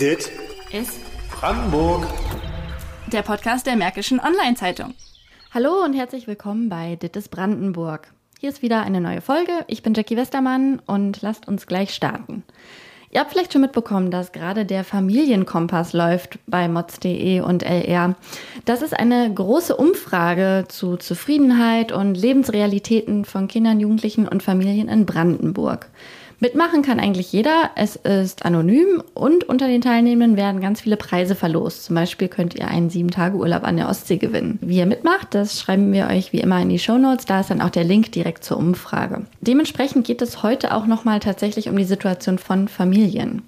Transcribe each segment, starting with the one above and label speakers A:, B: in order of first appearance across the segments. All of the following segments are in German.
A: Dit
B: ist
A: Brandenburg.
B: der Podcast der Märkischen Online-Zeitung.
C: Hallo und herzlich willkommen bei Dittes Brandenburg. Hier ist wieder eine neue Folge. Ich bin Jackie Westermann und lasst uns gleich starten. Ihr habt vielleicht schon mitbekommen, dass gerade der Familienkompass läuft bei mods.de und LR. Das ist eine große Umfrage zu Zufriedenheit und Lebensrealitäten von Kindern, Jugendlichen und Familien in Brandenburg. Mitmachen kann eigentlich jeder. Es ist anonym und unter den Teilnehmenden werden ganz viele Preise verlost. Zum Beispiel könnt ihr einen sieben Tage Urlaub an der Ostsee gewinnen. Wie ihr mitmacht, das schreiben wir euch wie immer in die Show Notes. Da ist dann auch der Link direkt zur Umfrage. Dementsprechend geht es heute auch nochmal tatsächlich um die Situation von Familien.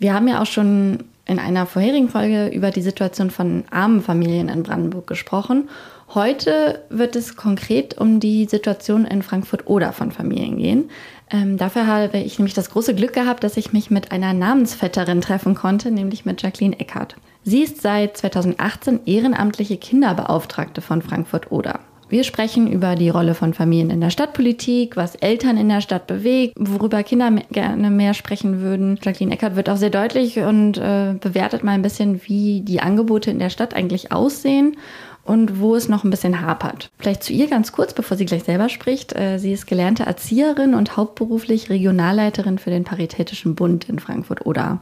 C: Wir haben ja auch schon in einer vorherigen Folge über die Situation von armen Familien in Brandenburg gesprochen. Heute wird es konkret um die Situation in Frankfurt-Oder von Familien gehen. Ähm, dafür habe ich nämlich das große Glück gehabt, dass ich mich mit einer Namensvetterin treffen konnte, nämlich mit Jacqueline Eckert. Sie ist seit 2018 ehrenamtliche Kinderbeauftragte von Frankfurt-Oder. Wir sprechen über die Rolle von Familien in der Stadtpolitik, was Eltern in der Stadt bewegt, worüber Kinder me- gerne mehr sprechen würden. Jacqueline Eckert wird auch sehr deutlich und äh, bewertet mal ein bisschen, wie die Angebote in der Stadt eigentlich aussehen und wo es noch ein bisschen hapert. Vielleicht zu ihr ganz kurz, bevor sie gleich selber spricht. Äh, Sie ist gelernte Erzieherin und hauptberuflich Regionalleiterin für den Paritätischen Bund in Frankfurt-Oder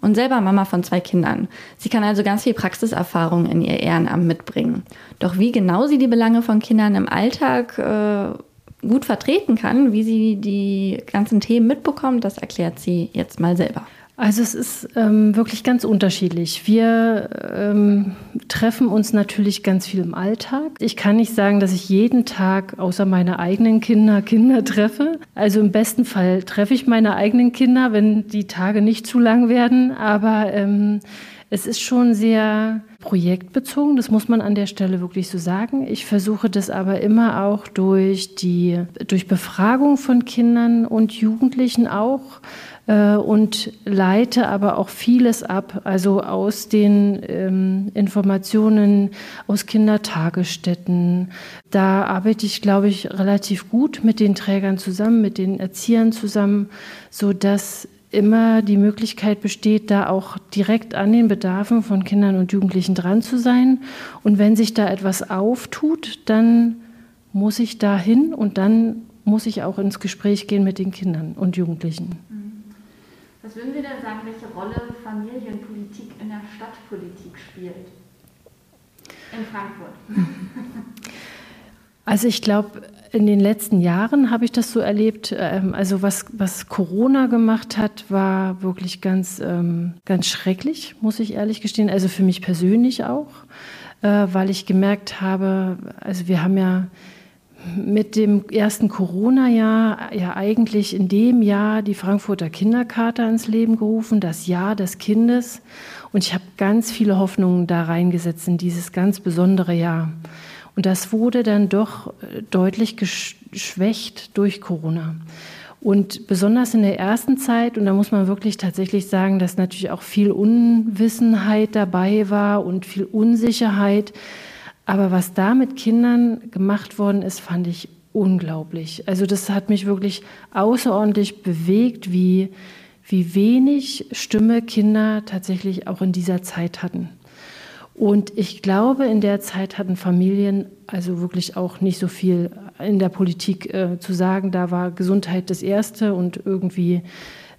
C: und selber Mama von zwei Kindern. Sie kann also ganz viel Praxiserfahrung in ihr Ehrenamt mitbringen. Doch wie genau sie die Belange von Kindern im Alltag äh, gut vertreten kann, wie sie die ganzen Themen mitbekommt, das erklärt sie jetzt mal selber.
D: Also es ist ähm, wirklich ganz unterschiedlich. Wir ähm, treffen uns natürlich ganz viel im Alltag. Ich kann nicht sagen, dass ich jeden Tag außer meine eigenen Kinder Kinder treffe. Also im besten Fall treffe ich meine eigenen Kinder, wenn die Tage nicht zu lang werden. Aber ähm, es ist schon sehr projektbezogen, das muss man an der Stelle wirklich so sagen. Ich versuche das aber immer auch durch die durch Befragung von Kindern und Jugendlichen auch äh, und leite aber auch vieles ab, also aus den ähm, Informationen aus Kindertagesstätten. Da arbeite ich, glaube ich, relativ gut mit den Trägern zusammen, mit den Erziehern zusammen, so dass immer die Möglichkeit besteht, da auch direkt an den Bedarfen von Kindern und Jugendlichen dran zu sein. Und wenn sich da etwas auftut, dann muss ich da hin und dann muss ich auch ins Gespräch gehen mit den Kindern und Jugendlichen.
C: Was würden Sie denn sagen, welche Rolle Familienpolitik in der Stadtpolitik spielt? In Frankfurt.
D: Also ich glaube, in den letzten Jahren habe ich das so erlebt. Ähm, also was, was Corona gemacht hat, war wirklich ganz, ähm, ganz schrecklich, muss ich ehrlich gestehen. Also für mich persönlich auch, äh, weil ich gemerkt habe, also wir haben ja mit dem ersten Corona-Jahr ja eigentlich in dem Jahr die Frankfurter Kinderkarte ins Leben gerufen, das Jahr des Kindes. Und ich habe ganz viele Hoffnungen da reingesetzt in dieses ganz besondere Jahr. Und das wurde dann doch äh, deutlich geschwächt durch Corona. Und besonders in der ersten Zeit, und da muss man wirklich tatsächlich sagen, dass natürlich auch viel Unwissenheit dabei war und viel Unsicherheit. Aber was da mit Kindern gemacht worden ist, fand ich unglaublich. Also das hat mich wirklich außerordentlich bewegt, wie, wie wenig Stimme Kinder tatsächlich auch in dieser Zeit hatten. Und ich glaube, in der Zeit hatten Familien also wirklich auch nicht so viel in der Politik äh, zu sagen. Da war Gesundheit das Erste und irgendwie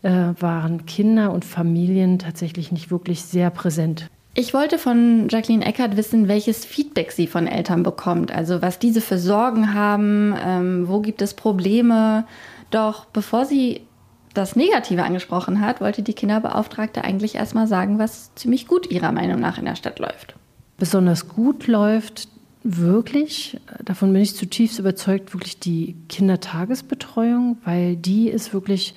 D: äh, waren Kinder und Familien tatsächlich nicht wirklich sehr präsent.
C: Ich wollte von Jacqueline Eckert wissen, welches Feedback sie von Eltern bekommt. Also was diese für Sorgen haben, ähm, wo gibt es Probleme. Doch bevor sie das Negative angesprochen hat, wollte die Kinderbeauftragte eigentlich erstmal sagen, was ziemlich gut ihrer Meinung nach in der Stadt läuft.
D: Besonders gut läuft wirklich, davon bin ich zutiefst überzeugt, wirklich die Kindertagesbetreuung, weil die ist wirklich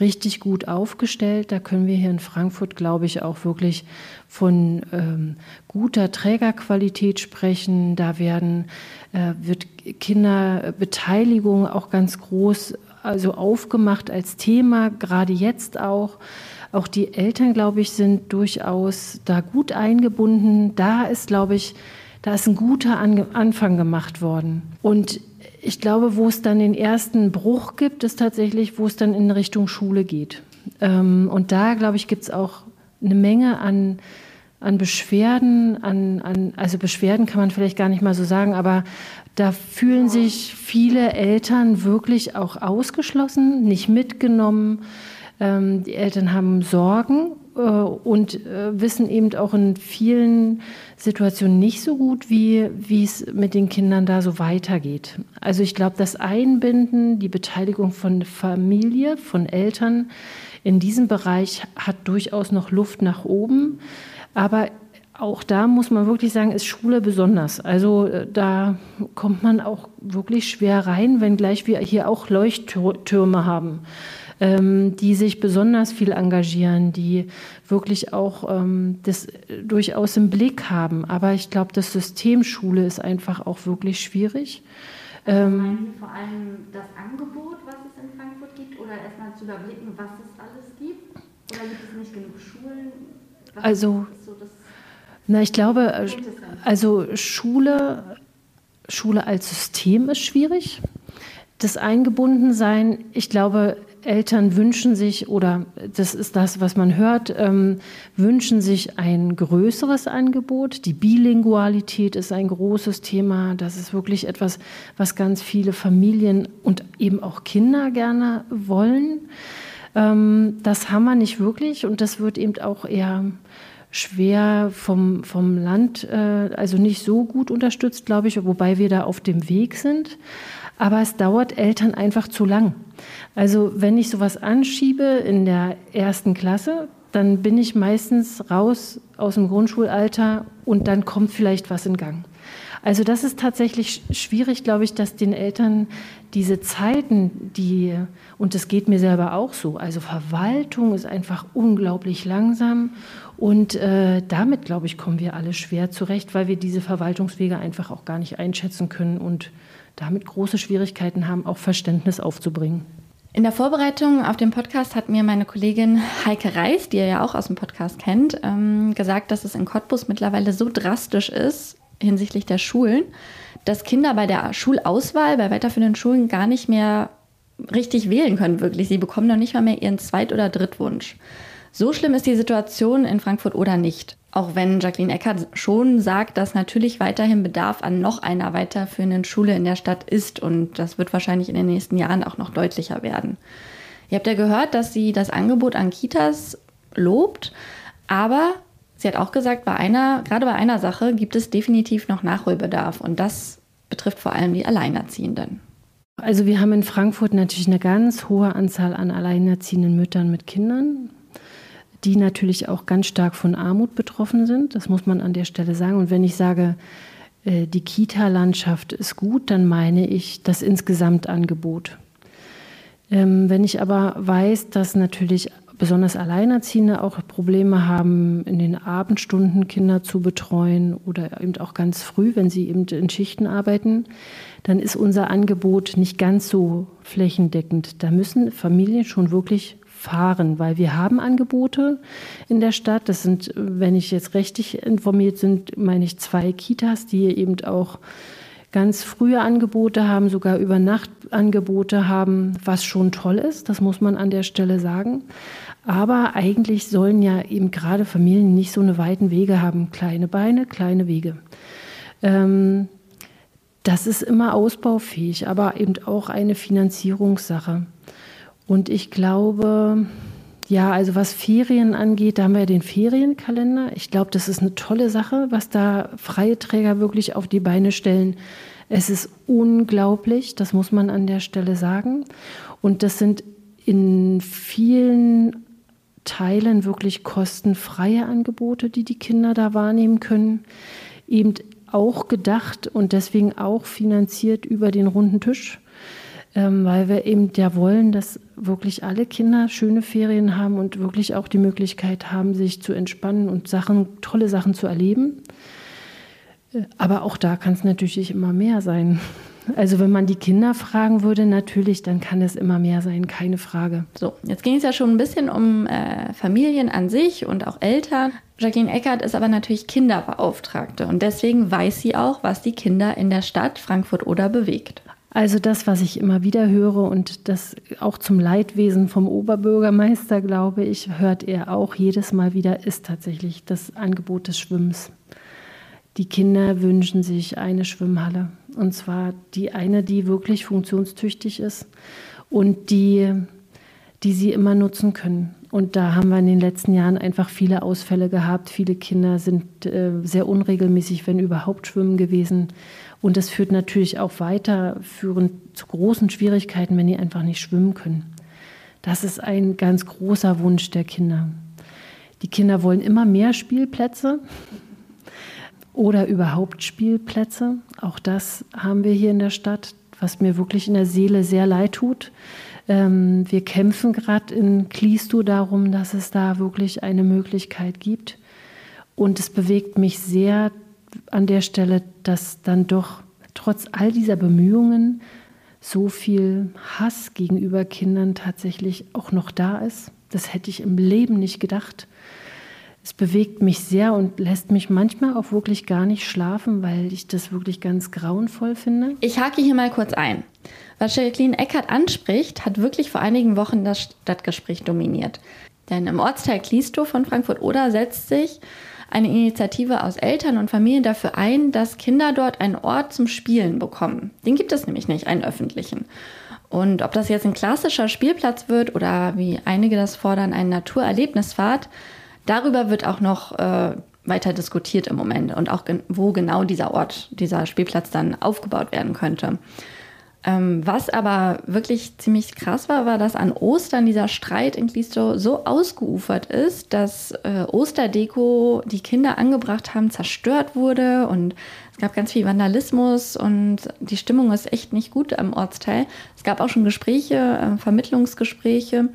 D: richtig gut aufgestellt. Da können wir hier in Frankfurt, glaube ich, auch wirklich von ähm, guter Trägerqualität sprechen. Da werden, äh, wird Kinderbeteiligung auch ganz groß also aufgemacht als Thema, gerade jetzt auch. Auch die Eltern, glaube ich, sind durchaus da gut eingebunden. Da ist, glaube ich, da ist ein guter Anfang gemacht worden. Und ich glaube, wo es dann den ersten Bruch gibt, ist tatsächlich, wo es dann in Richtung Schule geht. Ähm, und da, glaube ich, gibt es auch eine Menge an, an Beschwerden, an, an, also Beschwerden kann man vielleicht gar nicht mal so sagen, aber da fühlen sich viele Eltern wirklich auch ausgeschlossen, nicht mitgenommen. Ähm, die Eltern haben Sorgen und äh, wissen eben auch in vielen Situationen nicht so gut, wie, wie es mit den Kindern da so weitergeht. Also ich glaube, das Einbinden, die Beteiligung von Familie, von Eltern in diesem Bereich hat durchaus noch Luft nach oben. Aber auch da muss man wirklich sagen, ist Schule besonders. Also äh, da kommt man auch wirklich schwer rein, wenngleich wir hier auch Leuchttürme haben die sich besonders viel engagieren, die wirklich auch ähm, das durchaus im Blick haben. Aber ich glaube, das System Schule ist einfach auch wirklich schwierig.
C: Also ähm, vor allem das Angebot, was es in Frankfurt gibt, oder erstmal zu überblicken, was es alles gibt? Oder gibt es nicht genug Schulen?
D: Was also, so na, ich glaube, äh, also Schule, Schule als System ist schwierig. Das Eingebundensein, ich glaube, Eltern wünschen sich, oder das ist das, was man hört, ähm, wünschen sich ein größeres Angebot. Die Bilingualität ist ein großes Thema. Das ist wirklich etwas, was ganz viele Familien und eben auch Kinder gerne wollen. Ähm, das haben wir nicht wirklich und das wird eben auch eher schwer vom, vom Land, äh, also nicht so gut unterstützt, glaube ich, wobei wir da auf dem Weg sind aber es dauert Eltern einfach zu lang. Also wenn ich sowas anschiebe in der ersten Klasse, dann bin ich meistens raus aus dem Grundschulalter und dann kommt vielleicht was in Gang. Also das ist tatsächlich schwierig, glaube ich, dass den Eltern diese Zeiten, die, und das geht mir selber auch so, also Verwaltung ist einfach unglaublich langsam und äh, damit, glaube ich, kommen wir alle schwer zurecht, weil wir diese Verwaltungswege einfach auch gar nicht einschätzen können und damit große Schwierigkeiten haben, auch Verständnis aufzubringen.
C: In der Vorbereitung auf den Podcast hat mir meine Kollegin Heike Reis, die ihr ja auch aus dem Podcast kennt, ähm, gesagt, dass es in Cottbus mittlerweile so drastisch ist hinsichtlich der Schulen, dass Kinder bei der Schulauswahl bei weiterführenden Schulen gar nicht mehr richtig wählen können, wirklich. Sie bekommen noch nicht mal mehr ihren Zweit- oder Drittwunsch. So schlimm ist die Situation in Frankfurt oder nicht. Auch wenn Jacqueline Eckert schon sagt, dass natürlich weiterhin Bedarf an noch einer weiterführenden Schule in der Stadt ist und das wird wahrscheinlich in den nächsten Jahren auch noch deutlicher werden. Ihr habt ja gehört, dass sie das Angebot an Kitas lobt, aber sie hat auch gesagt, bei einer, gerade bei einer Sache gibt es definitiv noch Nachholbedarf und das betrifft vor allem die Alleinerziehenden.
D: Also wir haben in Frankfurt natürlich eine ganz hohe Anzahl an alleinerziehenden Müttern mit Kindern die natürlich auch ganz stark von Armut betroffen sind. Das muss man an der Stelle sagen. Und wenn ich sage, äh, die Kita-Landschaft ist gut, dann meine ich das Insgesamtangebot. Ähm, wenn ich aber weiß, dass natürlich besonders Alleinerziehende auch Probleme haben, in den Abendstunden Kinder zu betreuen oder eben auch ganz früh, wenn sie eben in Schichten arbeiten, dann ist unser Angebot nicht ganz so flächendeckend. Da müssen Familien schon wirklich fahren, weil wir haben Angebote in der Stadt. Das sind, wenn ich jetzt richtig informiert sind, meine ich zwei Kitas, die eben auch ganz frühe Angebote haben, sogar über Nacht Angebote haben, was schon toll ist, das muss man an der Stelle sagen. Aber eigentlich sollen ja eben gerade Familien nicht so eine weiten Wege haben, kleine Beine, kleine Wege. Ähm, das ist immer ausbaufähig, aber eben auch eine Finanzierungssache. Und ich glaube, ja, also was Ferien angeht, da haben wir ja den Ferienkalender. Ich glaube, das ist eine tolle Sache, was da freie Träger wirklich auf die Beine stellen. Es ist unglaublich, das muss man an der Stelle sagen. Und das sind in vielen Teilen wirklich kostenfreie Angebote, die die Kinder da wahrnehmen können. Eben auch gedacht und deswegen auch finanziert über den runden Tisch ähm, weil wir eben ja wollen, dass wirklich alle Kinder schöne Ferien haben und wirklich auch die Möglichkeit haben, sich zu entspannen und Sachen, tolle Sachen zu erleben. Äh, aber auch da kann es natürlich immer mehr sein. Also wenn man die Kinder fragen würde, natürlich, dann kann es immer mehr sein, keine Frage.
C: So, jetzt ging es ja schon ein bisschen um äh, Familien an sich und auch Eltern. Jacqueline Eckert ist aber natürlich Kinderbeauftragte und deswegen weiß sie auch, was die Kinder in der Stadt Frankfurt oder bewegt.
D: Also das, was ich immer wieder höre und das auch zum Leidwesen vom Oberbürgermeister, glaube ich, hört er auch jedes Mal wieder, ist tatsächlich das Angebot des Schwimmens. Die Kinder wünschen sich eine Schwimmhalle. Und zwar die eine, die wirklich funktionstüchtig ist und die, die sie immer nutzen können. Und da haben wir in den letzten Jahren einfach viele Ausfälle gehabt. Viele Kinder sind äh, sehr unregelmäßig, wenn überhaupt schwimmen gewesen. Und das führt natürlich auch weiter, führen zu großen Schwierigkeiten, wenn die einfach nicht schwimmen können. Das ist ein ganz großer Wunsch der Kinder. Die Kinder wollen immer mehr Spielplätze oder überhaupt Spielplätze. Auch das haben wir hier in der Stadt, was mir wirklich in der Seele sehr leid tut. Ähm, wir kämpfen gerade in Klisto darum, dass es da wirklich eine Möglichkeit gibt. Und es bewegt mich sehr an der Stelle, dass dann doch trotz all dieser Bemühungen so viel Hass gegenüber Kindern tatsächlich auch noch da ist. Das hätte ich im Leben nicht gedacht. Es bewegt mich sehr und lässt mich manchmal auch wirklich gar nicht schlafen, weil ich das wirklich ganz grauenvoll finde.
C: Ich hake hier mal kurz ein. Was Jacqueline Eckert anspricht, hat wirklich vor einigen Wochen das Stadtgespräch dominiert. Denn im Ortsteil Klistow von Frankfurt-Oder setzt sich eine Initiative aus Eltern und Familien dafür ein, dass Kinder dort einen Ort zum Spielen bekommen. Den gibt es nämlich nicht, einen öffentlichen. Und ob das jetzt ein klassischer Spielplatz wird oder wie einige das fordern, ein Naturerlebnisfahrt, darüber wird auch noch äh, weiter diskutiert im Moment und auch wo genau dieser Ort, dieser Spielplatz dann aufgebaut werden könnte. Ähm, was aber wirklich ziemlich krass war, war, dass an Ostern dieser Streit in Glisto so ausgeufert ist, dass äh, Osterdeko, die Kinder angebracht haben, zerstört wurde und es gab ganz viel Vandalismus und die Stimmung ist echt nicht gut am Ortsteil. Es gab auch schon Gespräche, äh, Vermittlungsgespräche.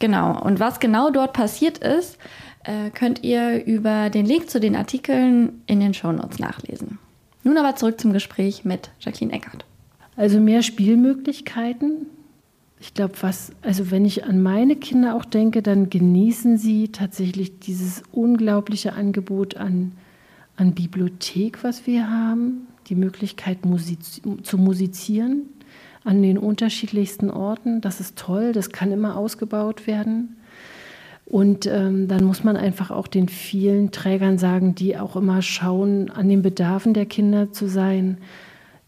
C: Genau. Und was genau dort passiert ist, äh, könnt ihr über den Link zu den Artikeln in den Shownotes nachlesen. Nun aber zurück zum Gespräch mit Jacqueline Eckert.
D: Also mehr Spielmöglichkeiten. Ich glaube, was, also wenn ich an meine Kinder auch denke, dann genießen sie tatsächlich dieses unglaubliche Angebot an, an Bibliothek, was wir haben, die Möglichkeit musiz zu musizieren an den unterschiedlichsten Orten. Das ist toll, das kann immer ausgebaut werden. Und ähm, dann muss man einfach auch den vielen Trägern sagen, die auch immer schauen, an den Bedarfen der Kinder zu sein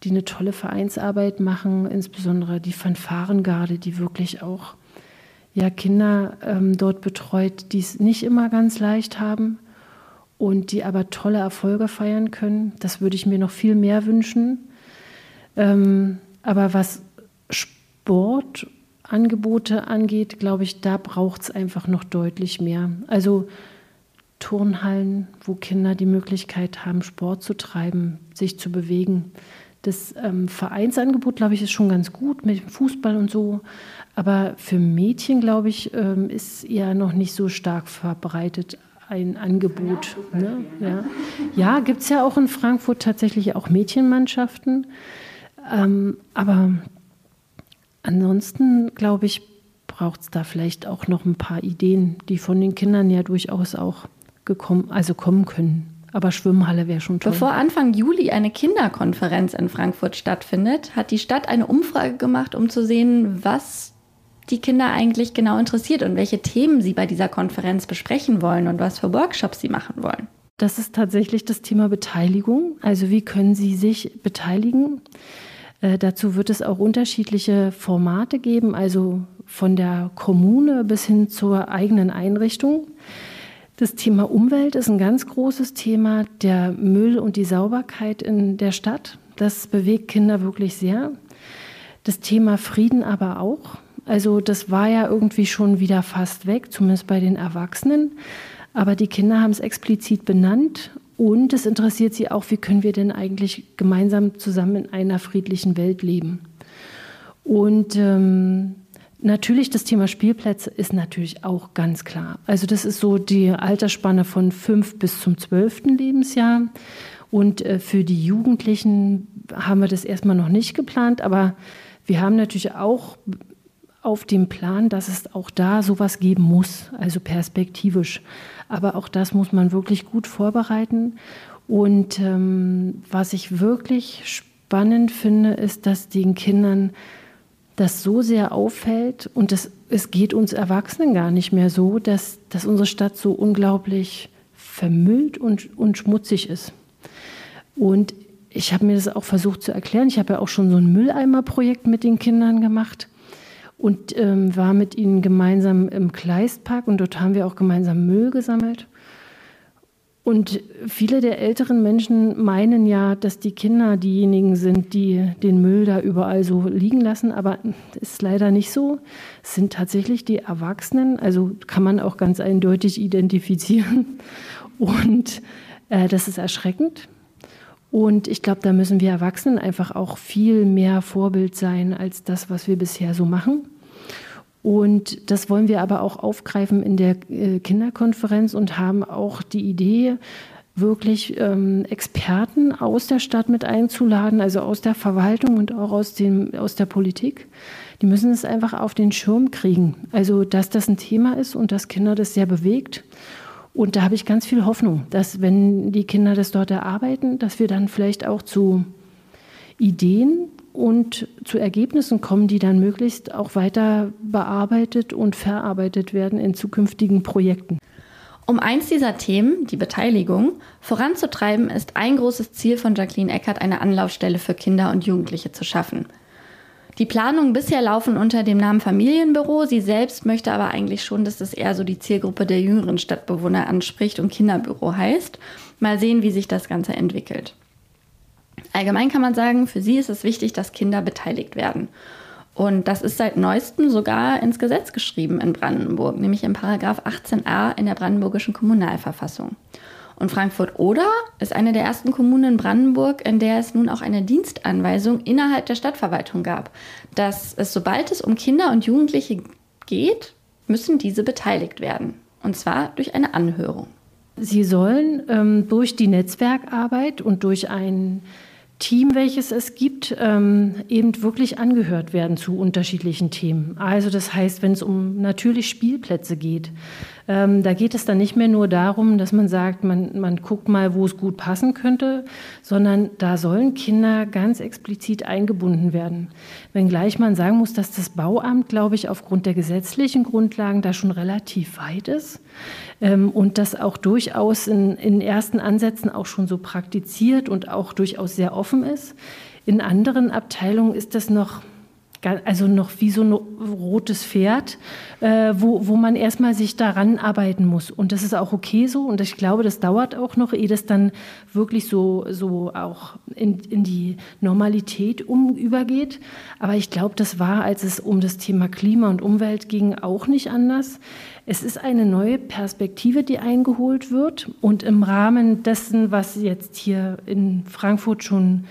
D: die eine tolle Vereinsarbeit machen, insbesondere die Fanfarengarde, die wirklich auch ja, Kinder ähm, dort betreut, die es nicht immer ganz leicht haben und die aber tolle Erfolge feiern können. Das würde ich mir noch viel mehr wünschen. Ähm, aber was Sportangebote angeht, glaube ich, da braucht es einfach noch deutlich mehr. Also Turnhallen, wo Kinder die Möglichkeit haben, Sport zu treiben, sich zu bewegen. Das ähm, Vereinsangebot, glaube ich, ist schon ganz gut mit Fußball und so. Aber für Mädchen, glaube ich, ähm, ist ja noch nicht so stark verbreitet ein Angebot. Ja, ne? ja. ja gibt es ja auch in Frankfurt tatsächlich auch Mädchenmannschaften. Ähm, aber ansonsten, glaube ich, braucht es da vielleicht auch noch ein paar Ideen, die von den Kindern ja durchaus auch gekommen, also kommen können. Aber Schwimmhalle wäre schon toll.
C: Bevor Anfang Juli eine Kinderkonferenz in Frankfurt stattfindet, hat die Stadt eine Umfrage gemacht, um zu sehen, was die Kinder eigentlich genau interessiert und welche Themen sie bei dieser Konferenz besprechen wollen und was für Workshops sie machen wollen.
D: Das ist tatsächlich das Thema Beteiligung. Also wie können Sie sich beteiligen? Äh, dazu wird es auch unterschiedliche Formate geben, also von der Kommune bis hin zur eigenen Einrichtung. Das Thema Umwelt ist ein ganz großes Thema. Der Müll und die Sauberkeit in der Stadt, das bewegt Kinder wirklich sehr. Das Thema Frieden aber auch. Also das war ja irgendwie schon wieder fast weg, zumindest bei den Erwachsenen. Aber die Kinder haben es explizit benannt und es interessiert sie auch, wie können wir denn eigentlich gemeinsam zusammen in einer friedlichen Welt leben. Und ähm, Natürlich, das Thema Spielplätze ist natürlich auch ganz klar. Also das ist so die Altersspanne von fünf bis zum zwölften Lebensjahr. Und äh, für die Jugendlichen haben wir das erstmal noch nicht geplant, aber wir haben natürlich auch auf dem Plan, dass es auch da sowas geben muss, also perspektivisch. Aber auch das muss man wirklich gut vorbereiten. Und ähm, was ich wirklich spannend finde, ist, dass den Kindern das so sehr auffällt und das, es geht uns Erwachsenen gar nicht mehr so, dass, dass unsere Stadt so unglaublich vermüllt und, und schmutzig ist. Und ich habe mir das auch versucht zu erklären. Ich habe ja auch schon so ein Mülleimerprojekt mit den Kindern gemacht und ähm, war mit ihnen gemeinsam im Kleistpark und dort haben wir auch gemeinsam Müll gesammelt. Und viele der älteren Menschen meinen ja, dass die Kinder diejenigen sind, die den Müll da überall so liegen lassen, aber ist leider nicht so. Es sind tatsächlich die Erwachsenen, also kann man auch ganz eindeutig identifizieren. Und äh, das ist erschreckend. Und ich glaube, da müssen wir Erwachsenen einfach auch viel mehr Vorbild sein als das, was wir bisher so machen. Und das wollen wir aber auch aufgreifen in der äh, Kinderkonferenz und haben auch die Idee, wirklich ähm, Experten aus der Stadt mit einzuladen, also aus der Verwaltung und auch aus, dem, aus der Politik. Die müssen es einfach auf den Schirm kriegen. Also, dass das ein Thema ist und dass Kinder das sehr bewegt. Und da habe ich ganz viel Hoffnung, dass wenn die Kinder das dort erarbeiten, dass wir dann vielleicht auch zu Ideen und zu Ergebnissen kommen, die dann möglichst auch weiter bearbeitet und verarbeitet werden in zukünftigen Projekten.
C: Um eins dieser Themen, die Beteiligung, voranzutreiben, ist ein großes Ziel von Jacqueline Eckert, eine Anlaufstelle für Kinder und Jugendliche zu schaffen. Die Planungen bisher laufen unter dem Namen Familienbüro. Sie selbst möchte aber eigentlich schon, dass das eher so die Zielgruppe der jüngeren Stadtbewohner anspricht und Kinderbüro heißt. Mal sehen, wie sich das Ganze entwickelt. Allgemein kann man sagen, für sie ist es wichtig, dass Kinder beteiligt werden. Und das ist seit neuestem sogar ins Gesetz geschrieben in Brandenburg, nämlich im Paragraph 18a in der brandenburgischen Kommunalverfassung. Und Frankfurt-Oder ist eine der ersten Kommunen in Brandenburg, in der es nun auch eine Dienstanweisung innerhalb der Stadtverwaltung gab, dass es, sobald es um Kinder und Jugendliche geht, müssen diese beteiligt werden. Und zwar durch eine Anhörung.
D: Sie sollen ähm, durch die Netzwerkarbeit und durch ein Team, welches es gibt, ähm, eben wirklich angehört werden zu unterschiedlichen Themen. Also das heißt, wenn es um natürlich Spielplätze geht, ähm, da geht es dann nicht mehr nur darum, dass man sagt, man, man guckt mal, wo es gut passen könnte, sondern da sollen Kinder ganz explizit eingebunden werden. Wenngleich man sagen muss, dass das Bauamt, glaube ich, aufgrund der gesetzlichen Grundlagen da schon relativ weit ist ähm, und das auch durchaus in, in ersten Ansätzen auch schon so praktiziert und auch durchaus sehr offen ist. In anderen Abteilungen ist das noch also noch wie so ein rotes Pferd, äh, wo, wo man erstmal sich daran arbeiten muss. Und das ist auch okay so. Und ich glaube, das dauert auch noch, ehe das dann wirklich so, so auch in, in die Normalität um, übergeht. Aber ich glaube, das war, als es um das Thema Klima und Umwelt ging, auch nicht anders. Es ist eine neue Perspektive, die eingeholt wird. Und im Rahmen dessen, was jetzt hier in Frankfurt schon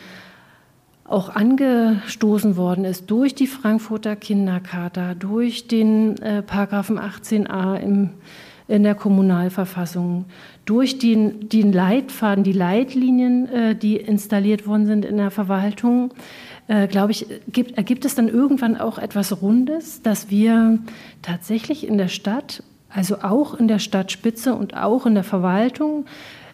D: auch angestoßen worden ist durch die Frankfurter Kindercharta, durch den äh, Paragraphen 18a im, in der Kommunalverfassung, durch den, den Leitfaden, die Leitlinien, äh, die installiert worden sind in der Verwaltung, äh, glaube ich, gibt, ergibt es dann irgendwann auch etwas Rundes, dass wir tatsächlich in der Stadt, also auch in der Stadtspitze und auch in der Verwaltung,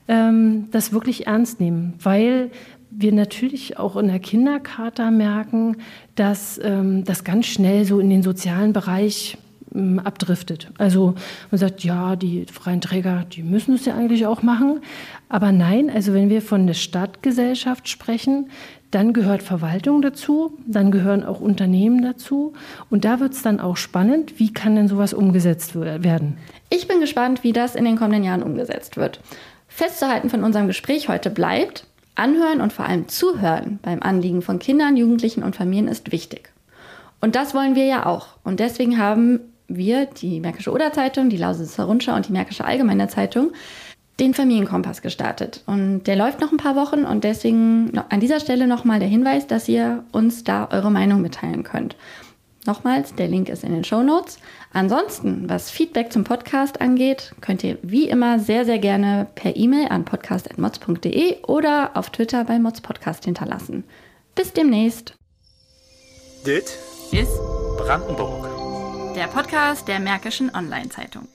D: ähm, das wirklich ernst nehmen, weil wir natürlich auch in der Kindercharta merken, dass ähm, das ganz schnell so in den sozialen Bereich ähm, abdriftet. Also man sagt, ja, die freien Träger, die müssen es ja eigentlich auch machen. Aber nein, also wenn wir von der Stadtgesellschaft sprechen, dann gehört Verwaltung dazu, dann gehören auch Unternehmen dazu. Und da wird es dann auch spannend, wie kann denn sowas umgesetzt werden?
C: Ich bin gespannt, wie das in den kommenden Jahren umgesetzt wird. Festzuhalten von unserem Gespräch heute bleibt, Anhören und vor allem Zuhören beim Anliegen von Kindern, Jugendlichen und Familien ist wichtig. Und das wollen wir ja auch. Und deswegen haben wir, die Märkische Oder-Zeitung, die Lausitzer Rundschau und die Märkische Allgemeine Zeitung, den Familienkompass gestartet. Und der läuft noch ein paar Wochen und deswegen an dieser Stelle nochmal der Hinweis, dass ihr uns da eure Meinung mitteilen könnt. Nochmals, der Link ist in den Show Notes. Ansonsten, was Feedback zum Podcast angeht, könnt ihr wie immer sehr, sehr gerne per E-Mail an podcast.mods.de oder auf Twitter bei Mods Podcast hinterlassen. Bis demnächst.
B: Dit ist Brandenburg. Der Podcast der Märkischen Online-Zeitung.